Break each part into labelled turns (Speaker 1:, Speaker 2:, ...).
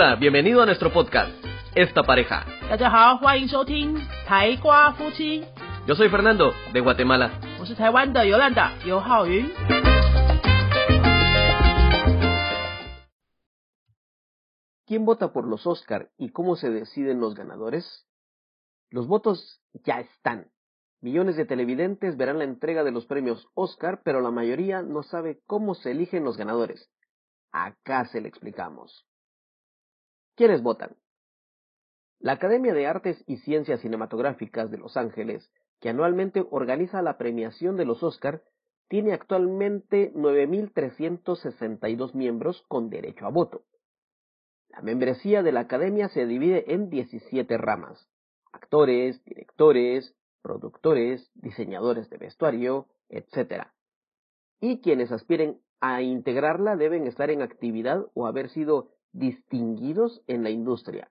Speaker 1: Hola, bienvenido a nuestro podcast, Esta Pareja. Yo soy Fernando, de Guatemala.
Speaker 2: ¿Quién vota por los Oscar y cómo se deciden los ganadores? Los votos ya están. Millones de televidentes verán la entrega de los premios Oscar, pero la mayoría no sabe cómo se eligen los ganadores. Acá se le explicamos. ¿Quiénes votan? La Academia de Artes y Ciencias Cinematográficas de Los Ángeles, que anualmente organiza la premiación de los Oscar, tiene actualmente 9.362 miembros con derecho a voto. La membresía de la Academia se divide en 17 ramas. Actores, directores, productores, diseñadores de vestuario, etc. Y quienes aspiren a integrarla deben estar en actividad o haber sido distinguidos en la industria.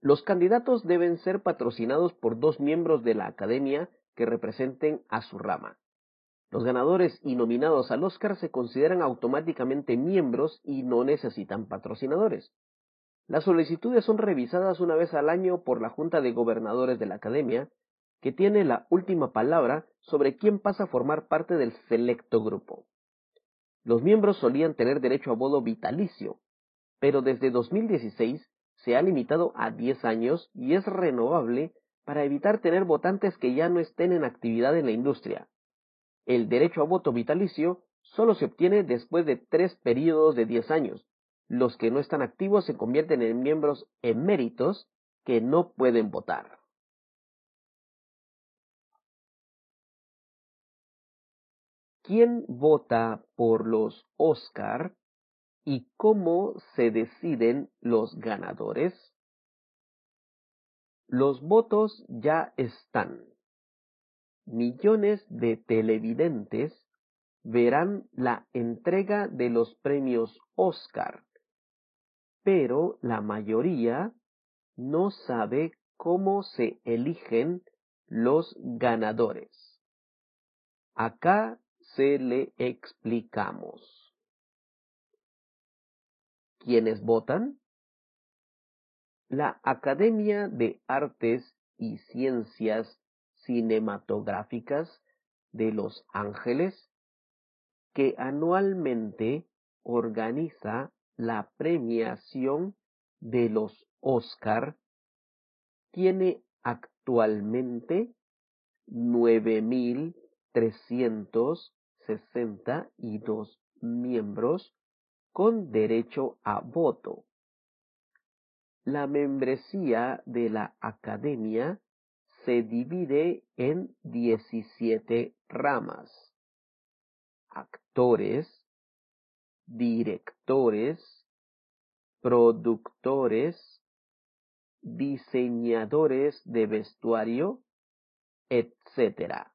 Speaker 2: Los candidatos deben ser patrocinados por dos miembros de la Academia que representen a su rama. Los ganadores y nominados al Oscar se consideran automáticamente miembros y no necesitan patrocinadores. Las solicitudes son revisadas una vez al año por la Junta de Gobernadores de la Academia, que tiene la última palabra sobre quién pasa a formar parte del selecto grupo. Los miembros solían tener derecho a voto vitalicio, pero desde 2016 se ha limitado a 10 años y es renovable para evitar tener votantes que ya no estén en actividad en la industria. El derecho a voto vitalicio solo se obtiene después de tres periodos de 10 años. Los que no están activos se convierten en miembros eméritos que no pueden votar. ¿Quién vota por los Oscar y cómo se deciden los ganadores? Los votos ya están. Millones de televidentes verán la entrega de los premios Oscar, pero la mayoría no sabe cómo se eligen los ganadores. Acá se le explicamos. ¿Quiénes votan? La Academia de Artes y Ciencias Cinematográficas de Los Ángeles, que anualmente organiza la premiación de los Oscar, tiene actualmente 9.362 miembros con derecho a voto. La membresía de la Academia se divide en 17 ramas. Actores, directores, productores, diseñadores de vestuario, etc.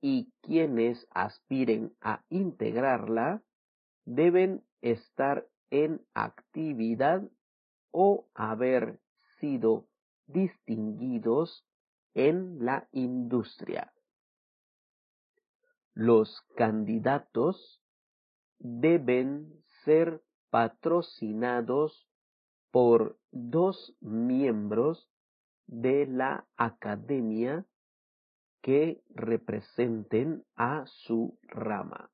Speaker 2: Y quienes aspiren a integrarla deben estar en actividad o haber sido distinguidos en la industria. Los candidatos deben ser patrocinados por dos miembros de la academia que representen a su rama.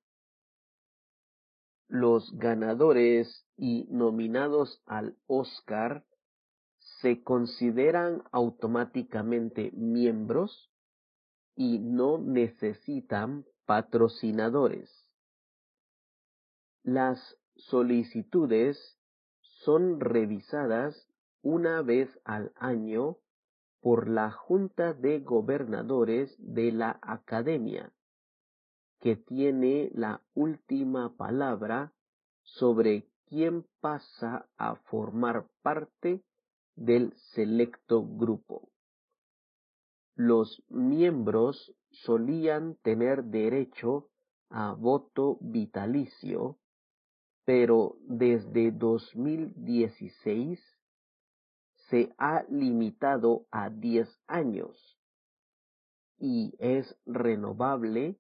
Speaker 2: Los ganadores y nominados al Oscar se consideran automáticamente miembros y no necesitan patrocinadores. Las solicitudes son revisadas una vez al año por la Junta de Gobernadores de la Academia, que tiene la última palabra sobre quién pasa a formar parte del selecto grupo. Los miembros solían tener derecho a voto vitalicio, pero desde 2016 se ha limitado a 10 años y es renovable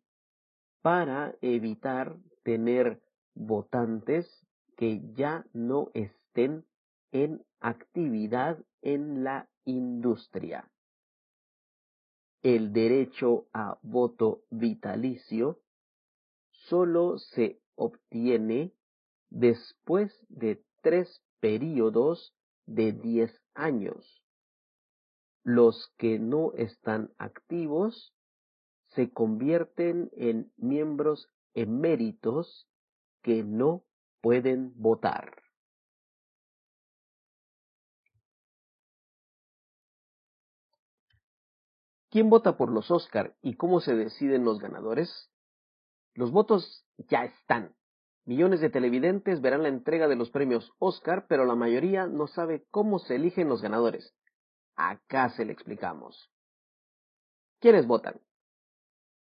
Speaker 2: para evitar tener votantes que ya no estén en actividad en la industria. El derecho a voto vitalicio solo se obtiene después de tres periodos de diez años. Los que no están activos se convierten en miembros eméritos que no pueden votar. ¿Quién vota por los Oscar y cómo se deciden los ganadores? Los votos ya están. Millones de televidentes verán la entrega de los premios Oscar, pero la mayoría no sabe cómo se eligen los ganadores. Acá se le explicamos. ¿Quiénes votan?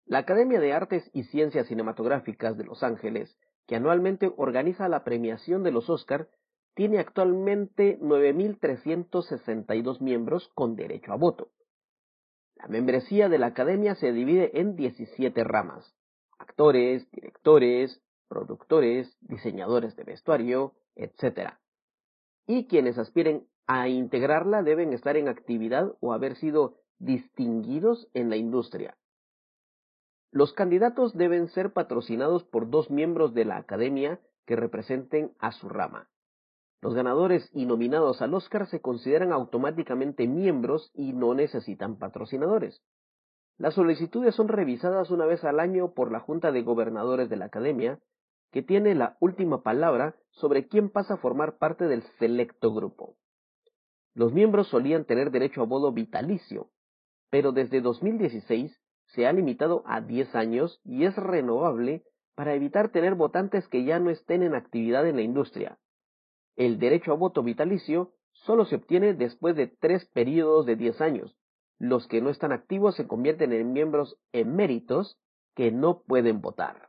Speaker 2: La Academia de Artes y Ciencias Cinematográficas de Los Ángeles, que anualmente organiza la premiación de los Oscar, tiene actualmente 9.362 miembros con derecho a voto. La membresía de la Academia se divide en 17 ramas. Actores, directores, productores, diseñadores de vestuario, etc. Y quienes aspiren a integrarla deben estar en actividad o haber sido distinguidos en la industria. Los candidatos deben ser patrocinados por dos miembros de la Academia que representen a su rama. Los ganadores y nominados al Oscar se consideran automáticamente miembros y no necesitan patrocinadores. Las solicitudes son revisadas una vez al año por la Junta de Gobernadores de la Academia, que tiene la última palabra sobre quién pasa a formar parte del selecto grupo. Los miembros solían tener derecho a voto vitalicio, pero desde 2016 se ha limitado a 10 años y es renovable para evitar tener votantes que ya no estén en actividad en la industria. El derecho a voto vitalicio solo se obtiene después de tres periodos de 10 años. Los que no están activos se convierten en miembros eméritos que no pueden votar.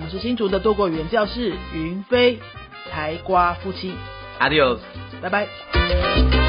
Speaker 3: 我们是新竹的多国语言教室云飞台瓜夫妻
Speaker 1: ，，Adios，
Speaker 3: 拜拜。